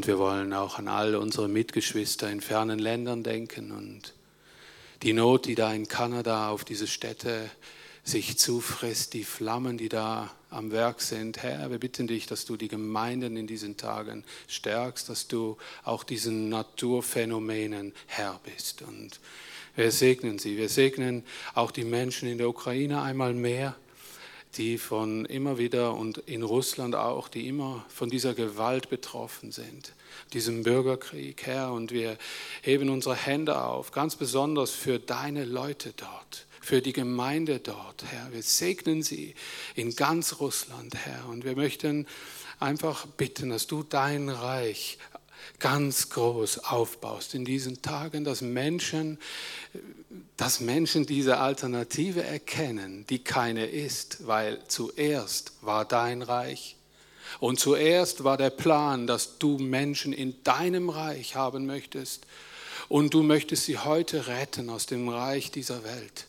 Und wir wollen auch an all unsere Mitgeschwister in fernen Ländern denken und die Not, die da in Kanada auf diese Städte sich zufrisst, die Flammen, die da am Werk sind. Herr, wir bitten dich, dass du die Gemeinden in diesen Tagen stärkst, dass du auch diesen Naturphänomenen Herr bist. Und wir segnen sie. Wir segnen auch die Menschen in der Ukraine einmal mehr, die von immer wieder und in Russland auch, die immer von dieser Gewalt betroffen sind, diesem Bürgerkrieg, Herr. Und wir heben unsere Hände auf, ganz besonders für deine Leute dort für die Gemeinde dort, Herr. Wir segnen sie in ganz Russland, Herr. Und wir möchten einfach bitten, dass du dein Reich ganz groß aufbaust in diesen Tagen, dass Menschen, dass Menschen diese Alternative erkennen, die keine ist, weil zuerst war dein Reich. Und zuerst war der Plan, dass du Menschen in deinem Reich haben möchtest. Und du möchtest sie heute retten aus dem Reich dieser Welt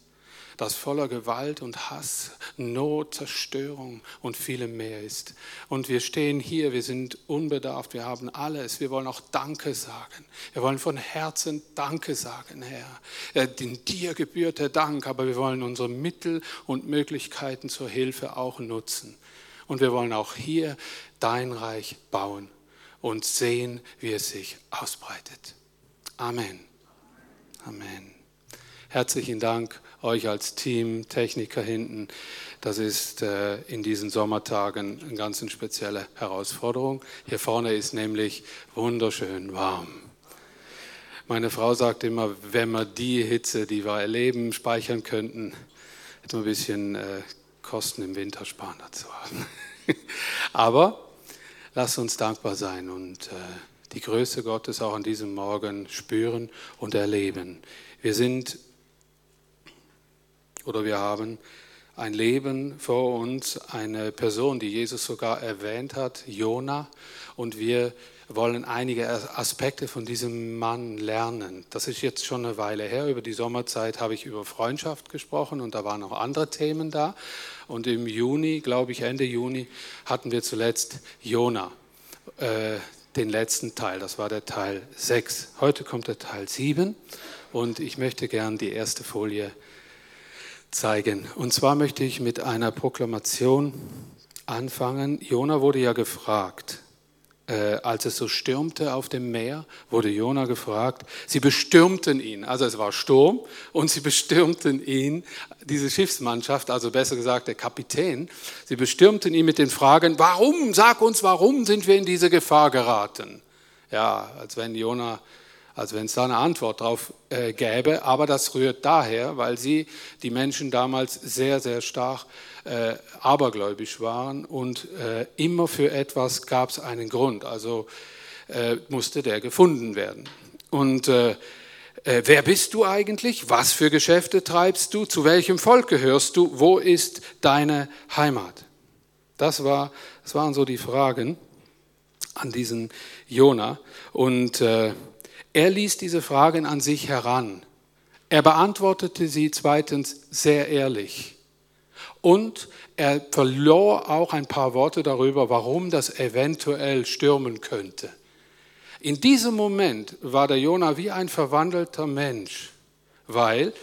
das voller Gewalt und Hass, Not, Zerstörung und vielem mehr ist. Und wir stehen hier, wir sind unbedarft, wir haben alles. Wir wollen auch Danke sagen. Wir wollen von Herzen Danke sagen, Herr. In dir gebührt der Dank, aber wir wollen unsere Mittel und Möglichkeiten zur Hilfe auch nutzen. Und wir wollen auch hier dein Reich bauen und sehen, wie es sich ausbreitet. Amen. Amen. Herzlichen Dank euch als Team, Techniker hinten. Das ist äh, in diesen Sommertagen eine ganz spezielle Herausforderung. Hier vorne ist nämlich wunderschön warm. Meine Frau sagt immer, wenn wir die Hitze, die wir erleben, speichern könnten, hätten wir ein bisschen äh, Kosten im Winter sparen dazu. Aber lasst uns dankbar sein und äh, die Größe Gottes auch an diesem Morgen spüren und erleben. Wir sind oder wir haben ein Leben vor uns, eine Person, die Jesus sogar erwähnt hat, Jona, und wir wollen einige Aspekte von diesem Mann lernen. Das ist jetzt schon eine Weile her. Über die Sommerzeit habe ich über Freundschaft gesprochen und da waren noch andere Themen da. Und im Juni, glaube ich, Ende Juni, hatten wir zuletzt Jona, äh, den letzten Teil. Das war der Teil 6. Heute kommt der Teil 7 und ich möchte gern die erste Folie zeigen. Und zwar möchte ich mit einer Proklamation anfangen. Jona wurde ja gefragt, äh, als es so stürmte auf dem Meer, wurde Jona gefragt. Sie bestürmten ihn, also es war Sturm und sie bestürmten ihn, diese Schiffsmannschaft, also besser gesagt der Kapitän. Sie bestürmten ihn mit den Fragen: Warum? Sag uns, warum sind wir in diese Gefahr geraten? Ja, als wenn Jona als wenn es da eine Antwort drauf äh, gäbe. Aber das rührt daher, weil sie, die Menschen damals, sehr, sehr stark äh, abergläubisch waren und äh, immer für etwas gab es einen Grund. Also äh, musste der gefunden werden. Und äh, wer bist du eigentlich? Was für Geschäfte treibst du? Zu welchem Volk gehörst du? Wo ist deine Heimat? Das, war, das waren so die Fragen an diesen Jona. Und er ließ diese Fragen an sich heran. Er beantwortete sie zweitens sehr ehrlich. Und er verlor auch ein paar Worte darüber, warum das eventuell stürmen könnte. In diesem Moment war der Jona wie ein verwandelter Mensch, weil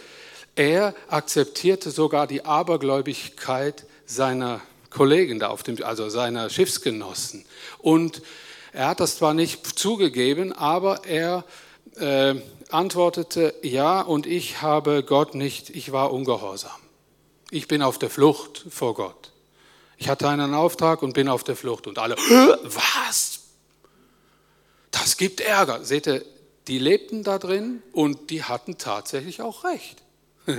er akzeptierte sogar die Abergläubigkeit seiner Kollegen da auf dem, also seiner Schiffsgenossen. Und er hat das zwar nicht zugegeben, aber er äh, antwortete, ja, und ich habe Gott nicht, ich war ungehorsam. Ich bin auf der Flucht vor Gott. Ich hatte einen Auftrag und bin auf der Flucht. Und alle, was? Das gibt Ärger. Seht ihr, die lebten da drin und die hatten tatsächlich auch recht.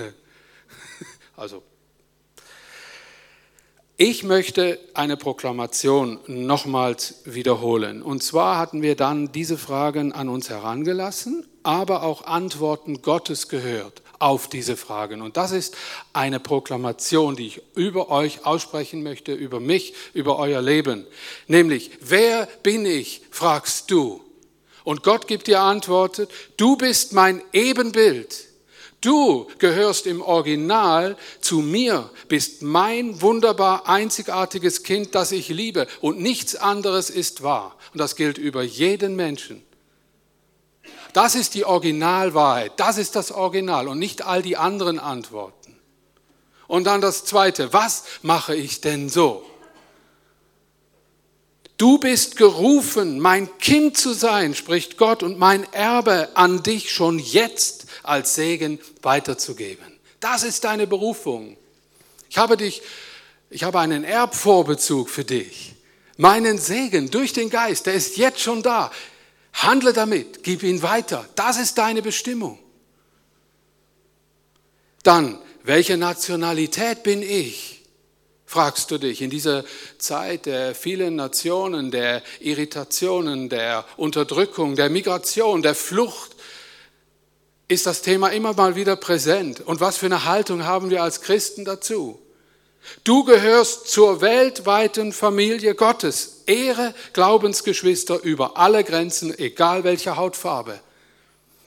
also ich möchte eine Proklamation nochmals wiederholen. Und zwar hatten wir dann diese Fragen an uns herangelassen, aber auch Antworten Gottes gehört auf diese Fragen. Und das ist eine Proklamation, die ich über euch aussprechen möchte, über mich, über euer Leben. Nämlich, wer bin ich, fragst du. Und Gott gibt dir Antworten, du bist mein Ebenbild. Du gehörst im Original zu mir, bist mein wunderbar einzigartiges Kind, das ich liebe und nichts anderes ist wahr. Und das gilt über jeden Menschen. Das ist die Originalwahrheit, das ist das Original und nicht all die anderen Antworten. Und dann das Zweite, was mache ich denn so? Du bist gerufen, mein Kind zu sein, spricht Gott, und mein Erbe an dich schon jetzt als Segen weiterzugeben. Das ist deine Berufung. Ich habe dich, ich habe einen Erbvorbezug für dich. Meinen Segen durch den Geist, der ist jetzt schon da. Handle damit, gib ihn weiter. Das ist deine Bestimmung. Dann, welche Nationalität bin ich? fragst du dich, in dieser Zeit der vielen Nationen, der Irritationen, der Unterdrückung, der Migration, der Flucht, ist das Thema immer mal wieder präsent. Und was für eine Haltung haben wir als Christen dazu? Du gehörst zur weltweiten Familie Gottes. Ehre Glaubensgeschwister über alle Grenzen, egal welche Hautfarbe.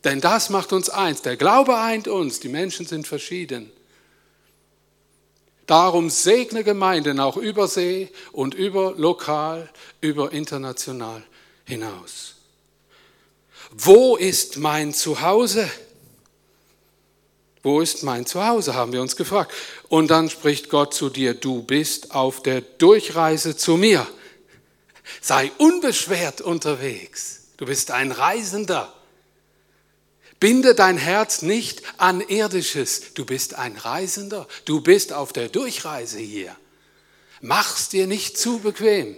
Denn das macht uns eins. Der Glaube eint uns. Die Menschen sind verschieden. Darum segne Gemeinden auch über See und über lokal, über international hinaus. Wo ist mein Zuhause? Wo ist mein Zuhause, haben wir uns gefragt. Und dann spricht Gott zu dir, du bist auf der Durchreise zu mir. Sei unbeschwert unterwegs. Du bist ein Reisender. Binde dein Herz nicht an irdisches. Du bist ein Reisender. Du bist auf der Durchreise hier. Mach's dir nicht zu bequem.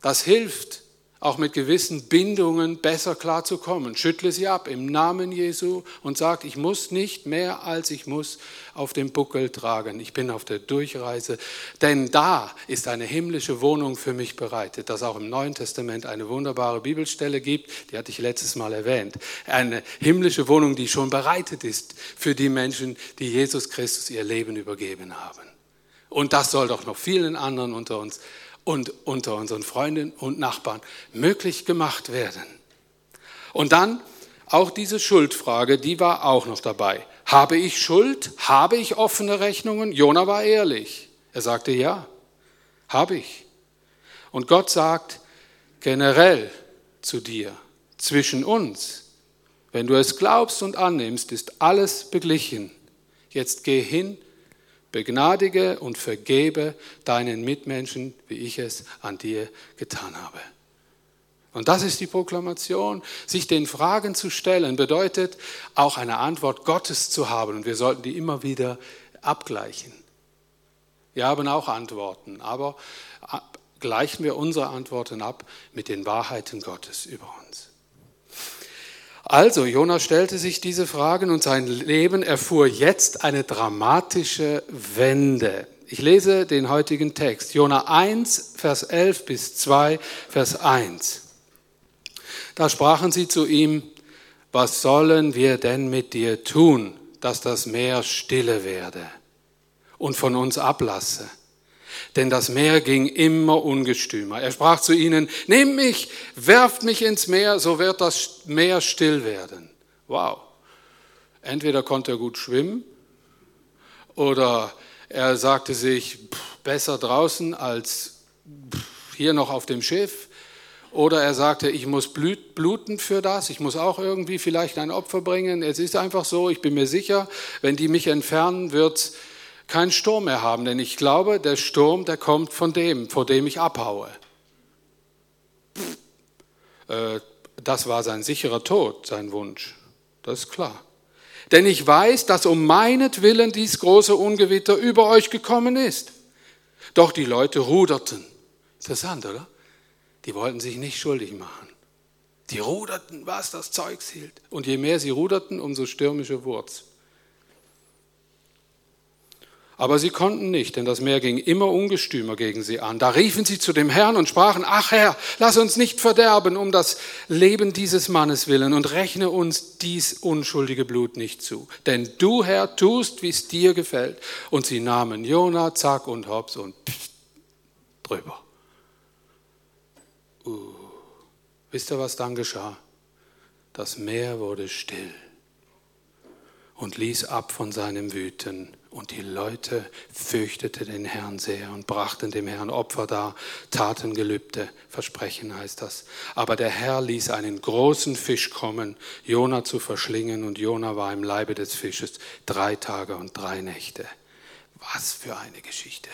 Das hilft auch mit gewissen Bindungen besser klarzukommen. Schüttle sie ab im Namen Jesu und sag, ich muss nicht mehr als ich muss auf dem Buckel tragen. Ich bin auf der Durchreise, denn da ist eine himmlische Wohnung für mich bereitet, dass auch im Neuen Testament eine wunderbare Bibelstelle gibt, die hatte ich letztes Mal erwähnt. Eine himmlische Wohnung, die schon bereitet ist für die Menschen, die Jesus Christus ihr Leben übergeben haben. Und das soll doch noch vielen anderen unter uns und unter unseren Freunden und Nachbarn möglich gemacht werden. Und dann auch diese Schuldfrage, die war auch noch dabei. Habe ich Schuld? Habe ich offene Rechnungen? Jona war ehrlich. Er sagte ja, habe ich. Und Gott sagt generell zu dir, zwischen uns, wenn du es glaubst und annimmst, ist alles beglichen. Jetzt geh hin Begnadige und vergebe deinen Mitmenschen, wie ich es an dir getan habe. Und das ist die Proklamation. Sich den Fragen zu stellen bedeutet auch eine Antwort Gottes zu haben. Und wir sollten die immer wieder abgleichen. Wir haben auch Antworten, aber gleichen wir unsere Antworten ab mit den Wahrheiten Gottes über uns. Also, Jona stellte sich diese Fragen und sein Leben erfuhr jetzt eine dramatische Wende. Ich lese den heutigen Text, Jona 1, Vers 11 bis 2, Vers 1. Da sprachen sie zu ihm, was sollen wir denn mit dir tun, dass das Meer stille werde und von uns ablasse? Denn das Meer ging immer ungestümer. Er sprach zu ihnen, nehmt mich, werft mich ins Meer, so wird das Meer still werden. Wow. Entweder konnte er gut schwimmen oder er sagte sich, besser draußen als hier noch auf dem Schiff. Oder er sagte, ich muss bluten für das, ich muss auch irgendwie vielleicht ein Opfer bringen. Es ist einfach so, ich bin mir sicher, wenn die mich entfernen, wird keinen Sturm mehr haben, denn ich glaube, der Sturm, der kommt von dem, vor dem ich abhaue. Äh, das war sein sicherer Tod, sein Wunsch. Das ist klar. Denn ich weiß, dass um meinetwillen dies große Ungewitter über euch gekommen ist. Doch die Leute ruderten. Interessant, oder? Die wollten sich nicht schuldig machen. Die ruderten, was das Zeug hielt. Und je mehr sie ruderten, umso stürmischer wurde es. Aber sie konnten nicht, denn das Meer ging immer ungestümer gegen sie an. Da riefen sie zu dem Herrn und sprachen, ach Herr, lass uns nicht verderben um das Leben dieses Mannes willen und rechne uns dies unschuldige Blut nicht zu. Denn du, Herr, tust, wie es dir gefällt. Und sie nahmen Jona, Zack und Hops und pst, drüber. Uh, wisst ihr, was dann geschah? Das Meer wurde still. und ließ ab von seinem Wüten. Und die Leute fürchteten den Herrn sehr und brachten dem Herrn Opfer dar, taten Gelübde, Versprechen heißt das. Aber der Herr ließ einen großen Fisch kommen, Jona zu verschlingen, und Jona war im Leibe des Fisches drei Tage und drei Nächte. Was für eine Geschichte.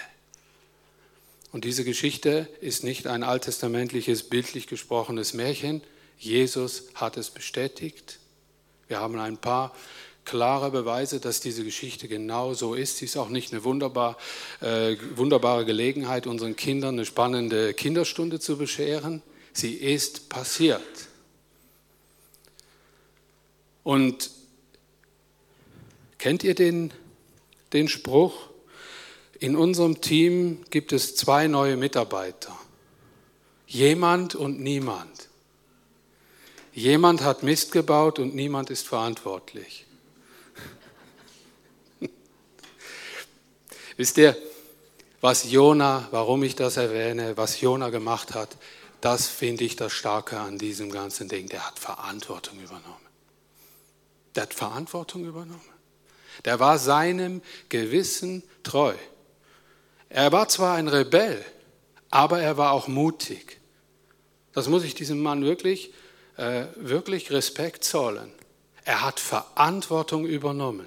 Und diese Geschichte ist nicht ein alttestamentliches, bildlich gesprochenes Märchen. Jesus hat es bestätigt. Wir haben ein paar klare Beweise, dass diese Geschichte genau so ist. Sie ist auch nicht eine wunderbar, äh, wunderbare Gelegenheit, unseren Kindern eine spannende Kinderstunde zu bescheren. Sie ist passiert. Und kennt ihr den, den Spruch? In unserem Team gibt es zwei neue Mitarbeiter. Jemand und niemand. Jemand hat Mist gebaut und niemand ist verantwortlich. Wisst ihr, was Jona, warum ich das erwähne, was Jona gemacht hat, das finde ich das Starke an diesem ganzen Ding. Der hat Verantwortung übernommen. Der hat Verantwortung übernommen. Der war seinem Gewissen treu. Er war zwar ein Rebell, aber er war auch mutig. Das muss ich diesem Mann wirklich, äh, wirklich Respekt zollen. Er hat Verantwortung übernommen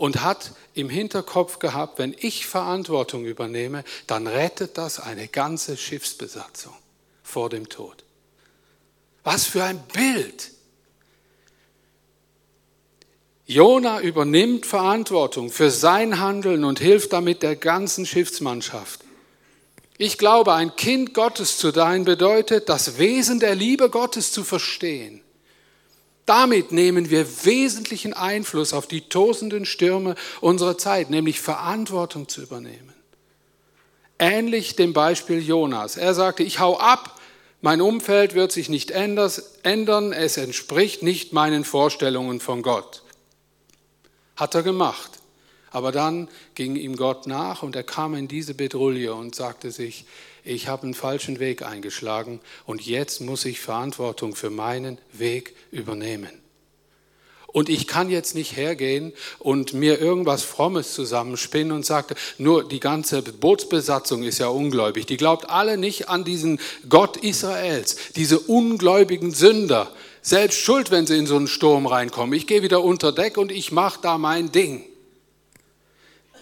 und hat im Hinterkopf gehabt, wenn ich Verantwortung übernehme, dann rettet das eine ganze Schiffsbesatzung vor dem Tod. Was für ein Bild! Jona übernimmt Verantwortung für sein Handeln und hilft damit der ganzen Schiffsmannschaft. Ich glaube, ein Kind Gottes zu sein bedeutet, das Wesen der Liebe Gottes zu verstehen damit nehmen wir wesentlichen Einfluss auf die tosenden Stürme unserer Zeit, nämlich Verantwortung zu übernehmen. Ähnlich dem Beispiel Jonas. Er sagte, ich hau ab, mein Umfeld wird sich nicht ändern, es entspricht nicht meinen Vorstellungen von Gott. Hat er gemacht. Aber dann ging ihm Gott nach und er kam in diese Bedrulle und sagte sich, ich habe einen falschen Weg eingeschlagen und jetzt muss ich Verantwortung für meinen Weg übernehmen. Und ich kann jetzt nicht hergehen und mir irgendwas Frommes zusammenspinnen und sagte, nur die ganze Bootsbesatzung ist ja ungläubig. Die glaubt alle nicht an diesen Gott Israels, diese ungläubigen Sünder. Selbst schuld, wenn sie in so einen Sturm reinkommen. Ich gehe wieder unter Deck und ich mache da mein Ding.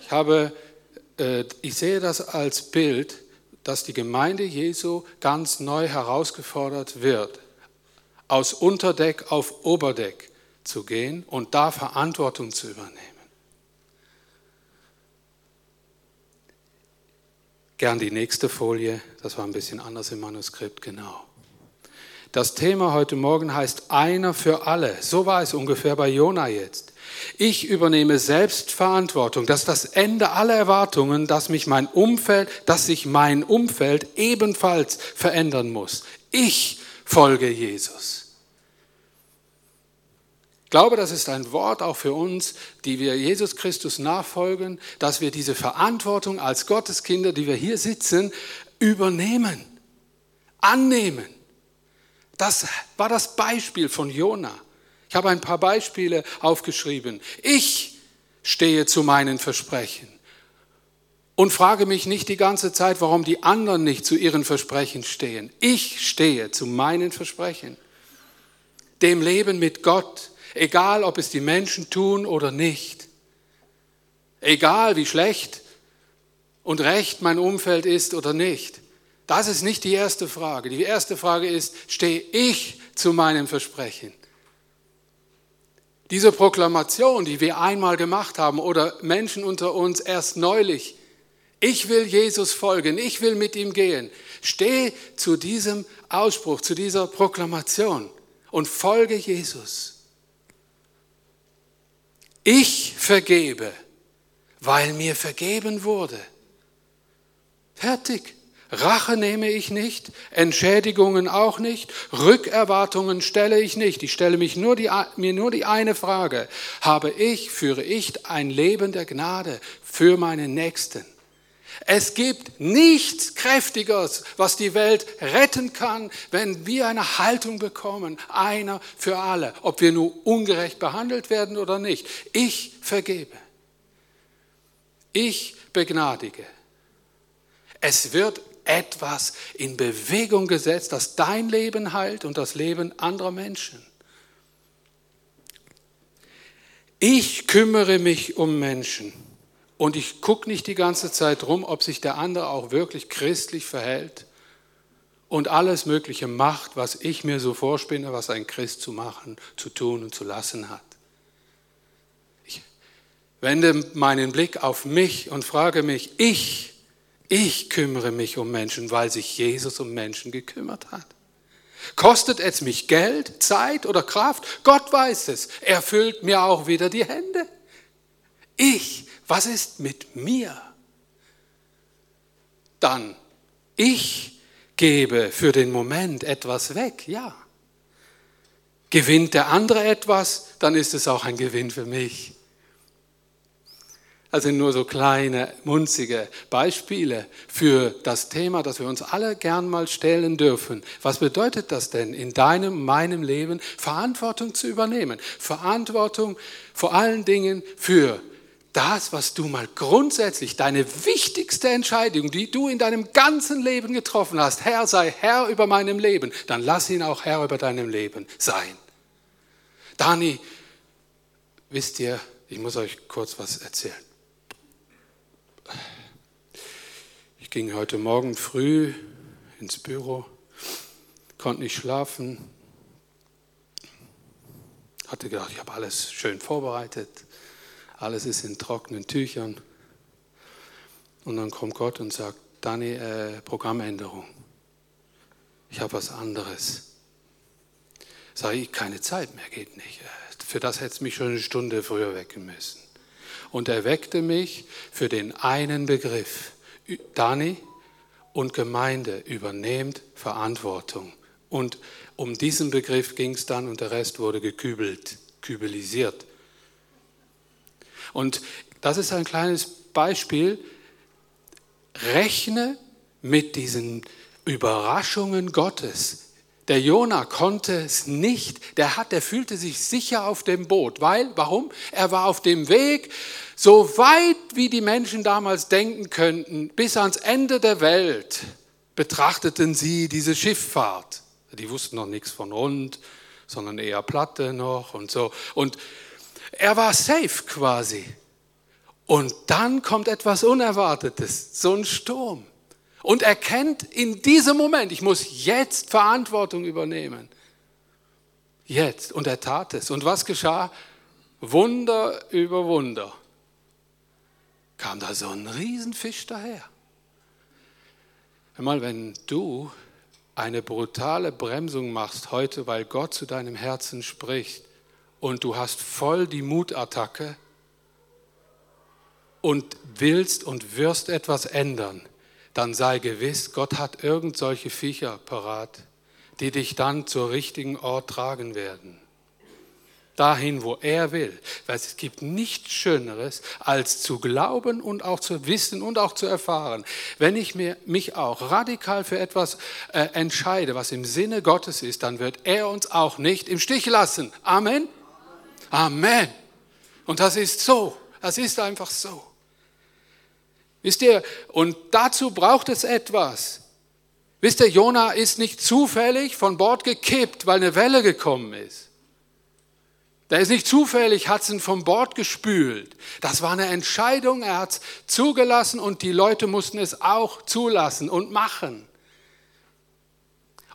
Ich habe, äh, ich sehe das als Bild dass die Gemeinde Jesu ganz neu herausgefordert wird, aus Unterdeck auf Oberdeck zu gehen und da Verantwortung zu übernehmen. Gern die nächste Folie, das war ein bisschen anders im Manuskript, genau. Das Thema heute Morgen heißt einer für alle. So war es ungefähr bei Jona jetzt. Ich übernehme Selbstverantwortung. Das ist das Ende aller Erwartungen, dass mich mein Umfeld, dass sich mein Umfeld ebenfalls verändern muss. Ich folge Jesus. Ich glaube, das ist ein Wort auch für uns, die wir Jesus Christus nachfolgen, dass wir diese Verantwortung als Gotteskinder, die wir hier sitzen, übernehmen, annehmen. Das war das Beispiel von Jona. Ich habe ein paar Beispiele aufgeschrieben. Ich stehe zu meinen Versprechen und frage mich nicht die ganze Zeit, warum die anderen nicht zu ihren Versprechen stehen. Ich stehe zu meinen Versprechen. Dem Leben mit Gott, egal ob es die Menschen tun oder nicht. Egal wie schlecht und recht mein Umfeld ist oder nicht. Das ist nicht die erste Frage. Die erste Frage ist, stehe ich zu meinem Versprechen? Diese Proklamation, die wir einmal gemacht haben oder Menschen unter uns erst neulich, ich will Jesus folgen, ich will mit ihm gehen, steh zu diesem Ausspruch, zu dieser Proklamation und folge Jesus. Ich vergebe, weil mir vergeben wurde. Fertig. Rache nehme ich nicht, Entschädigungen auch nicht, Rückerwartungen stelle ich nicht. Ich stelle mich nur die, mir nur die eine Frage. Habe ich, führe ich ein Leben der Gnade für meinen Nächsten? Es gibt nichts Kräftigeres, was die Welt retten kann, wenn wir eine Haltung bekommen, einer für alle, ob wir nur ungerecht behandelt werden oder nicht. Ich vergebe. Ich begnadige. Es wird etwas in Bewegung gesetzt, das dein Leben heilt und das Leben anderer Menschen. Ich kümmere mich um Menschen und ich gucke nicht die ganze Zeit rum, ob sich der andere auch wirklich christlich verhält und alles Mögliche macht, was ich mir so vorspinne, was ein Christ zu machen, zu tun und zu lassen hat. Ich wende meinen Blick auf mich und frage mich, ich, ich kümmere mich um Menschen, weil sich Jesus um Menschen gekümmert hat. Kostet es mich Geld, Zeit oder Kraft? Gott weiß es. Er füllt mir auch wieder die Hände. Ich, was ist mit mir? Dann, ich gebe für den Moment etwas weg, ja. Gewinnt der andere etwas, dann ist es auch ein Gewinn für mich. Also nur so kleine, munzige Beispiele für das Thema, das wir uns alle gern mal stellen dürfen. Was bedeutet das denn in deinem, meinem Leben, Verantwortung zu übernehmen? Verantwortung vor allen Dingen für das, was du mal grundsätzlich, deine wichtigste Entscheidung, die du in deinem ganzen Leben getroffen hast, Herr sei Herr über meinem Leben, dann lass ihn auch Herr über deinem Leben sein. Dani, wisst ihr, ich muss euch kurz was erzählen. Ich ging heute Morgen früh ins Büro, konnte nicht schlafen, hatte gedacht, ich habe alles schön vorbereitet, alles ist in trockenen Tüchern. Und dann kommt Gott und sagt, Dani, äh, Programmänderung. Ich habe was anderes. Sage ich, keine Zeit mehr, geht nicht. Für das hätte es mich schon eine Stunde früher wecken müssen. Und er weckte mich für den einen Begriff. Dani und Gemeinde übernehmt Verantwortung. Und um diesen Begriff ging es dann und der Rest wurde gekübelt, kübelisiert. Und das ist ein kleines Beispiel. Rechne mit diesen Überraschungen Gottes. Der Jona konnte es nicht. Der hat, der fühlte sich sicher auf dem Boot, weil, warum? Er war auf dem Weg, so weit wie die Menschen damals denken könnten, bis ans Ende der Welt betrachteten sie diese Schifffahrt. Die wussten noch nichts von rund, sondern eher Platte noch und so. Und er war safe quasi. Und dann kommt etwas Unerwartetes, so ein Sturm. Und er kennt in diesem Moment, ich muss jetzt Verantwortung übernehmen. Jetzt. Und er tat es. Und was geschah? Wunder über Wunder. Kam da so ein Riesenfisch daher. Einmal, wenn du eine brutale Bremsung machst heute, weil Gott zu deinem Herzen spricht, und du hast voll die Mutattacke und willst und wirst etwas ändern, dann sei gewiss, Gott hat irgend solche Viecher parat, die dich dann zur richtigen Ort tragen werden. Dahin, wo er will. Weil es gibt nichts Schöneres, als zu glauben und auch zu wissen und auch zu erfahren. Wenn ich mir, mich auch radikal für etwas äh, entscheide, was im Sinne Gottes ist, dann wird er uns auch nicht im Stich lassen. Amen. Amen. Und das ist so. Das ist einfach so. Wisst ihr, und dazu braucht es etwas. Wisst ihr, Jona ist nicht zufällig von Bord gekippt, weil eine Welle gekommen ist. Der ist nicht zufällig, hat ihn vom Bord gespült. Das war eine Entscheidung, er hat es zugelassen und die Leute mussten es auch zulassen und machen.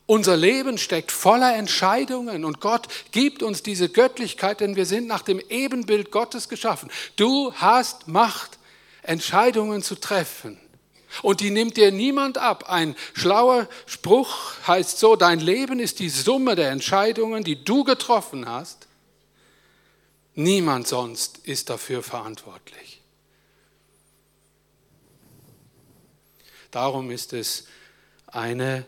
Unser Leben steckt voller Entscheidungen und Gott gibt uns diese Göttlichkeit, denn wir sind nach dem Ebenbild Gottes geschaffen. Du hast Macht, Entscheidungen zu treffen. Und die nimmt dir niemand ab. Ein schlauer Spruch heißt so, dein Leben ist die Summe der Entscheidungen, die du getroffen hast. Niemand sonst ist dafür verantwortlich. Darum ist es eine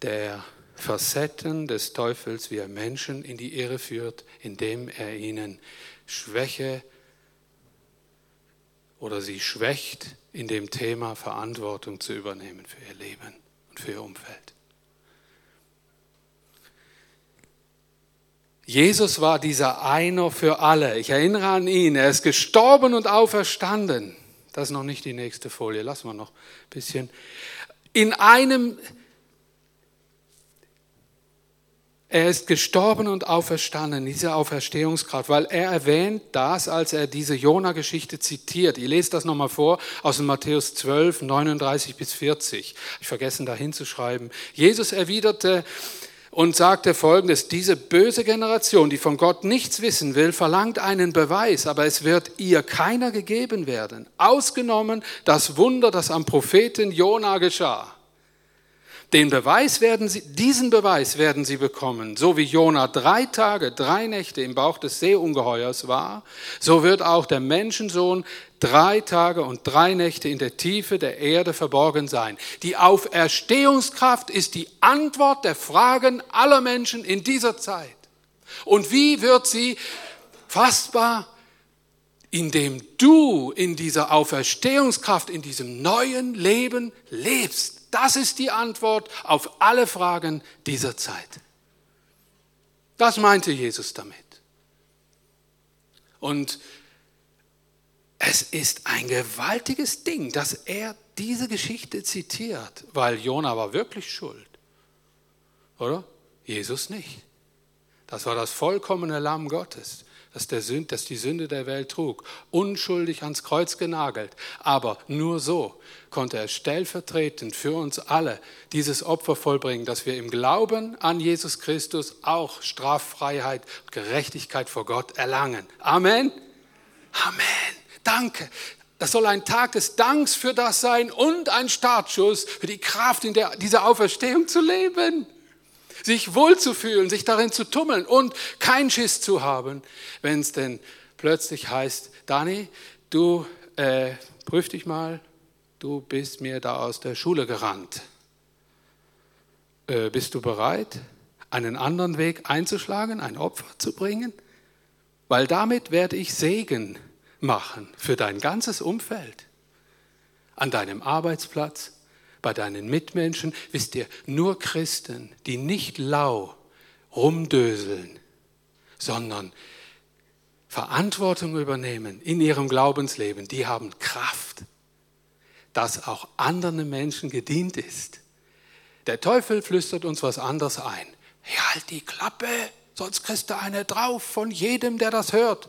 der Facetten des Teufels, wie er Menschen in die Irre führt, indem er ihnen Schwäche oder sie schwächt in dem Thema Verantwortung zu übernehmen für ihr Leben und für ihr Umfeld. Jesus war dieser Einer für alle. Ich erinnere an ihn. Er ist gestorben und auferstanden. Das ist noch nicht die nächste Folie. Lassen wir noch ein bisschen. In einem Er ist gestorben und auferstanden, diese Auferstehungskraft, weil er erwähnt das, als er diese Jona-Geschichte zitiert. Ich lese das nochmal vor aus dem Matthäus 12, 39 bis 40. Ich vergessen da hinzuschreiben. Jesus erwiderte und sagte folgendes, diese böse Generation, die von Gott nichts wissen will, verlangt einen Beweis, aber es wird ihr keiner gegeben werden. Ausgenommen das Wunder, das am Propheten Jona geschah. Den Beweis werden sie, diesen Beweis werden sie bekommen. So wie Jona drei Tage, drei Nächte im Bauch des Seeungeheuers war, so wird auch der Menschensohn drei Tage und drei Nächte in der Tiefe der Erde verborgen sein. Die Auferstehungskraft ist die Antwort der Fragen aller Menschen in dieser Zeit. Und wie wird sie fassbar? Indem du in dieser Auferstehungskraft, in diesem neuen Leben lebst. Das ist die Antwort auf alle Fragen dieser Zeit. Das meinte Jesus damit. Und es ist ein gewaltiges Ding, dass er diese Geschichte zitiert, weil Jona war wirklich schuld. Oder? Jesus nicht. Das war das vollkommene Lamm Gottes dass, der Sünd, dass die Sünde der Welt trug, unschuldig ans Kreuz genagelt. Aber nur so konnte er stellvertretend für uns alle dieses Opfer vollbringen, dass wir im Glauben an Jesus Christus auch Straffreiheit und Gerechtigkeit vor Gott erlangen. Amen. Amen. Danke. Das soll ein Tag des Danks für das sein und ein Startschuss für die Kraft in der, dieser Auferstehung zu leben sich wohlzufühlen, sich darin zu tummeln und keinen Schiss zu haben, wenn es denn plötzlich heißt, Dani, du äh, prüf dich mal, du bist mir da aus der Schule gerannt. Äh, bist du bereit, einen anderen Weg einzuschlagen, ein Opfer zu bringen? Weil damit werde ich Segen machen für dein ganzes Umfeld, an deinem Arbeitsplatz, bei deinen Mitmenschen. Wisst ihr, nur Christen, die nicht lau rumdöseln, sondern Verantwortung übernehmen in ihrem Glaubensleben, die haben Kraft, dass auch anderen Menschen gedient ist. Der Teufel flüstert uns was anderes ein. Hey, halt die Klappe, sonst kriegst du eine drauf von jedem, der das hört.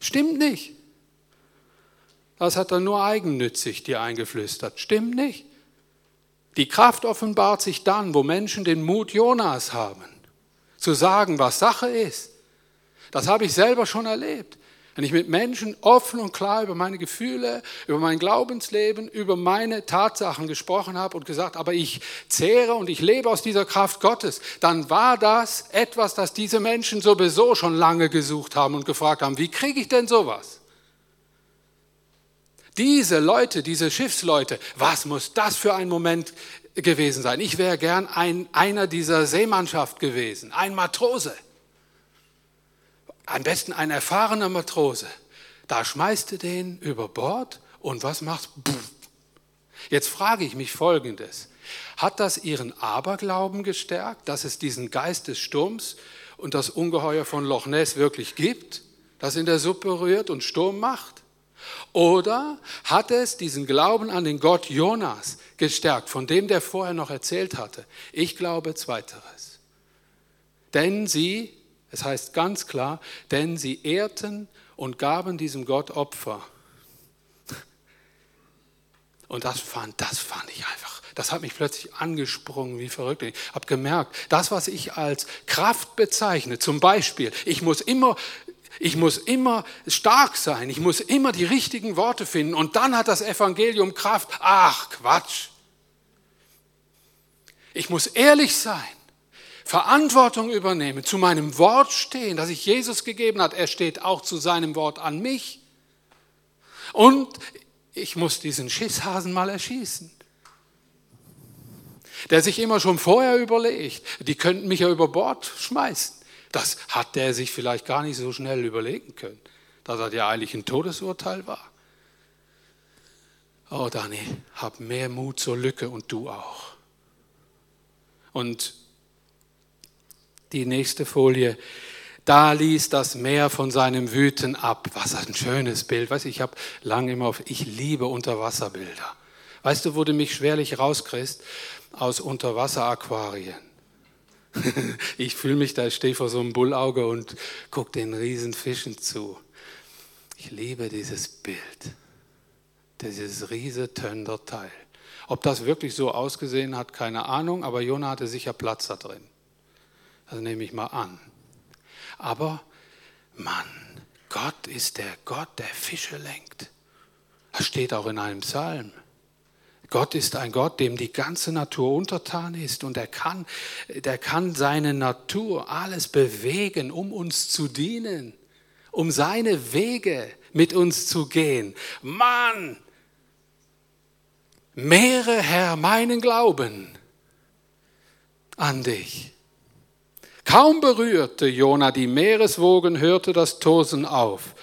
Stimmt nicht. Das hat er nur eigennützig dir eingeflüstert. Stimmt nicht. Die Kraft offenbart sich dann, wo Menschen den Mut Jonas haben, zu sagen, was Sache ist. Das habe ich selber schon erlebt. Wenn ich mit Menschen offen und klar über meine Gefühle, über mein Glaubensleben, über meine Tatsachen gesprochen habe und gesagt, aber ich zehre und ich lebe aus dieser Kraft Gottes, dann war das etwas, das diese Menschen sowieso schon lange gesucht haben und gefragt haben, wie kriege ich denn sowas? Diese Leute, diese Schiffsleute, was muss das für ein Moment gewesen sein? Ich wäre gern ein, einer dieser Seemannschaft gewesen, ein Matrose. Am besten ein erfahrener Matrose. Da schmeißt du den über Bord und was macht? Jetzt frage ich mich Folgendes. Hat das ihren Aberglauben gestärkt, dass es diesen Geist des Sturms und das Ungeheuer von Loch Ness wirklich gibt, das in der Suppe rührt und Sturm macht? Oder hat es diesen Glauben an den Gott Jonas gestärkt, von dem der vorher noch erzählt hatte? Ich glaube zweiteres. Denn sie, es heißt ganz klar, denn sie ehrten und gaben diesem Gott Opfer. Und das fand, das fand ich einfach, das hat mich plötzlich angesprungen wie verrückt. Ich habe gemerkt, das, was ich als Kraft bezeichne, zum Beispiel, ich muss immer ich muss immer stark sein. Ich muss immer die richtigen Worte finden. Und dann hat das Evangelium Kraft. Ach, Quatsch. Ich muss ehrlich sein. Verantwortung übernehmen, zu meinem Wort stehen, das ich Jesus gegeben hat. Er steht auch zu seinem Wort an mich. Und ich muss diesen Schisshasen mal erschießen. Der sich immer schon vorher überlegt, die könnten mich ja über Bord schmeißen. Das hat der sich vielleicht gar nicht so schnell überlegen können, dass er ja eigentlich ein Todesurteil war. Oh, Dani, hab mehr Mut zur Lücke und du auch. Und die nächste Folie. Da ließ das Meer von seinem Wüten ab. Was ein schönes Bild. Weißt ich habe lange immer auf, ich liebe Unterwasserbilder. Weißt du, wo du mich schwerlich rauskriegst? Aus Unterwasseraquarien. ich fühle mich da, ich stehe vor so einem Bullauge und gucke den Riesenfischen zu. Ich liebe dieses Bild. Dieses riese Tönderteil. Ob das wirklich so ausgesehen hat, keine Ahnung, aber Jona hatte sicher Platz da drin. Das nehme ich mal an. Aber Mann, Gott ist der Gott, der Fische lenkt. Das steht auch in einem Psalm. Gott ist ein Gott, dem die ganze Natur untertan ist und er kann, der kann seine Natur alles bewegen, um uns zu dienen, um seine Wege mit uns zu gehen. Mann, mehre Herr meinen Glauben an dich. Kaum berührte Jona die Meereswogen, hörte das Tosen auf.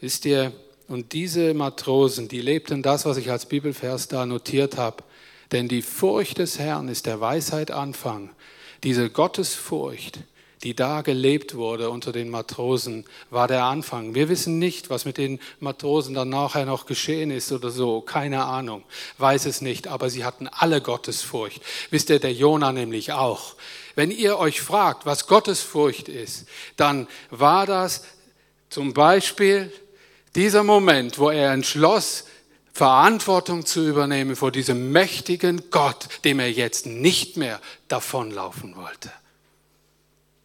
Ist dir, und diese Matrosen, die lebten das, was ich als Bibelvers da notiert habe. Denn die Furcht des Herrn ist der Weisheit Anfang. Diese Gottesfurcht, die da gelebt wurde unter den Matrosen, war der Anfang. Wir wissen nicht, was mit den Matrosen dann nachher noch geschehen ist oder so. Keine Ahnung. Weiß es nicht. Aber sie hatten alle Gottesfurcht. Wisst ihr, der Jona nämlich auch. Wenn ihr euch fragt, was Gottesfurcht ist, dann war das zum Beispiel dieser Moment, wo er entschloss, Verantwortung zu übernehmen vor diesem mächtigen Gott, dem er jetzt nicht mehr davonlaufen wollte.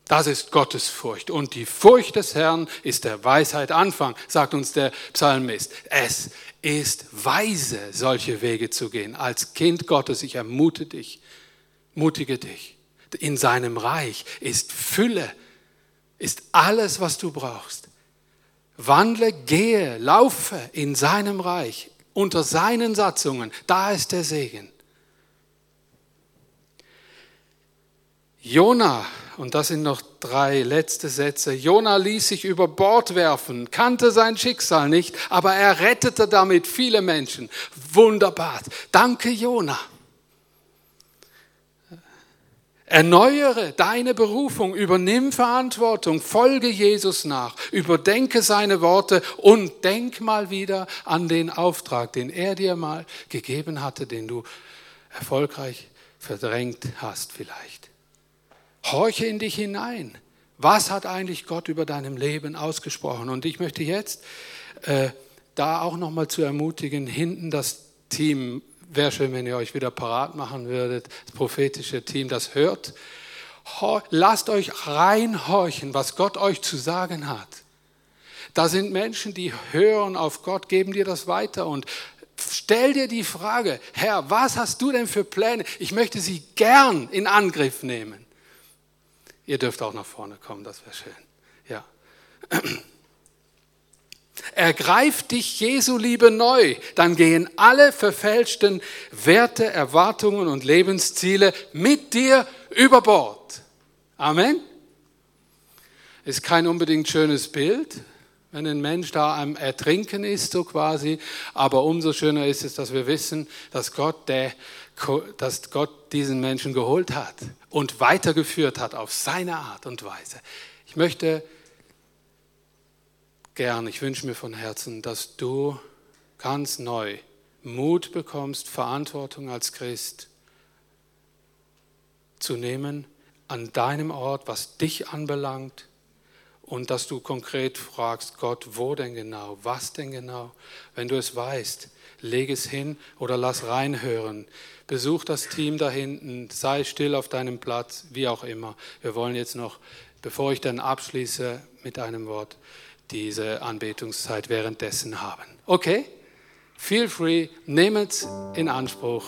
Das ist Gottesfurcht. Und die Furcht des Herrn ist der Weisheit Anfang, sagt uns der Psalmist. Es ist weise, solche Wege zu gehen. Als Kind Gottes, ich ermute dich, mutige dich in seinem Reich ist Fülle, ist alles, was du brauchst. Wandle, gehe, laufe in seinem Reich, unter seinen Satzungen. Da ist der Segen. Jona, und das sind noch drei letzte Sätze. Jona ließ sich über Bord werfen, kannte sein Schicksal nicht, aber er rettete damit viele Menschen. Wunderbar. Danke, Jona. Erneuere deine Berufung, übernimm Verantwortung, folge Jesus nach, überdenke seine Worte und denk mal wieder an den Auftrag, den er dir mal gegeben hatte, den du erfolgreich verdrängt hast vielleicht. Horche in dich hinein. Was hat eigentlich Gott über deinem Leben ausgesprochen? Und ich möchte jetzt äh, da auch nochmal zu ermutigen, hinten das Team Wäre schön, wenn ihr euch wieder parat machen würdet, das prophetische Team, das hört. Lasst euch reinhorchen, was Gott euch zu sagen hat. Da sind Menschen, die hören auf Gott, geben dir das weiter und stell dir die Frage, Herr, was hast du denn für Pläne? Ich möchte sie gern in Angriff nehmen. Ihr dürft auch nach vorne kommen, das wäre schön. Ja. Ergreift dich Jesu Liebe neu, dann gehen alle verfälschten Werte, Erwartungen und Lebensziele mit dir über Bord. Amen. Ist kein unbedingt schönes Bild, wenn ein Mensch da am Ertrinken ist, so quasi. Aber umso schöner ist es, dass wir wissen, dass Gott, der, dass Gott diesen Menschen geholt hat und weitergeführt hat auf seine Art und Weise. Ich möchte gern, ich wünsche mir von Herzen, dass du ganz neu Mut bekommst, Verantwortung als Christ zu nehmen an deinem Ort, was dich anbelangt und dass du konkret fragst, Gott, wo denn genau, was denn genau? Wenn du es weißt, leg es hin oder lass reinhören. Besuch das Team da hinten, sei still auf deinem Platz, wie auch immer. Wir wollen jetzt noch, bevor ich dann abschließe mit einem Wort, diese Anbetungszeit währenddessen haben. Okay? Feel free, nehmt es in Anspruch.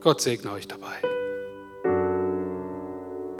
Gott segne euch dabei.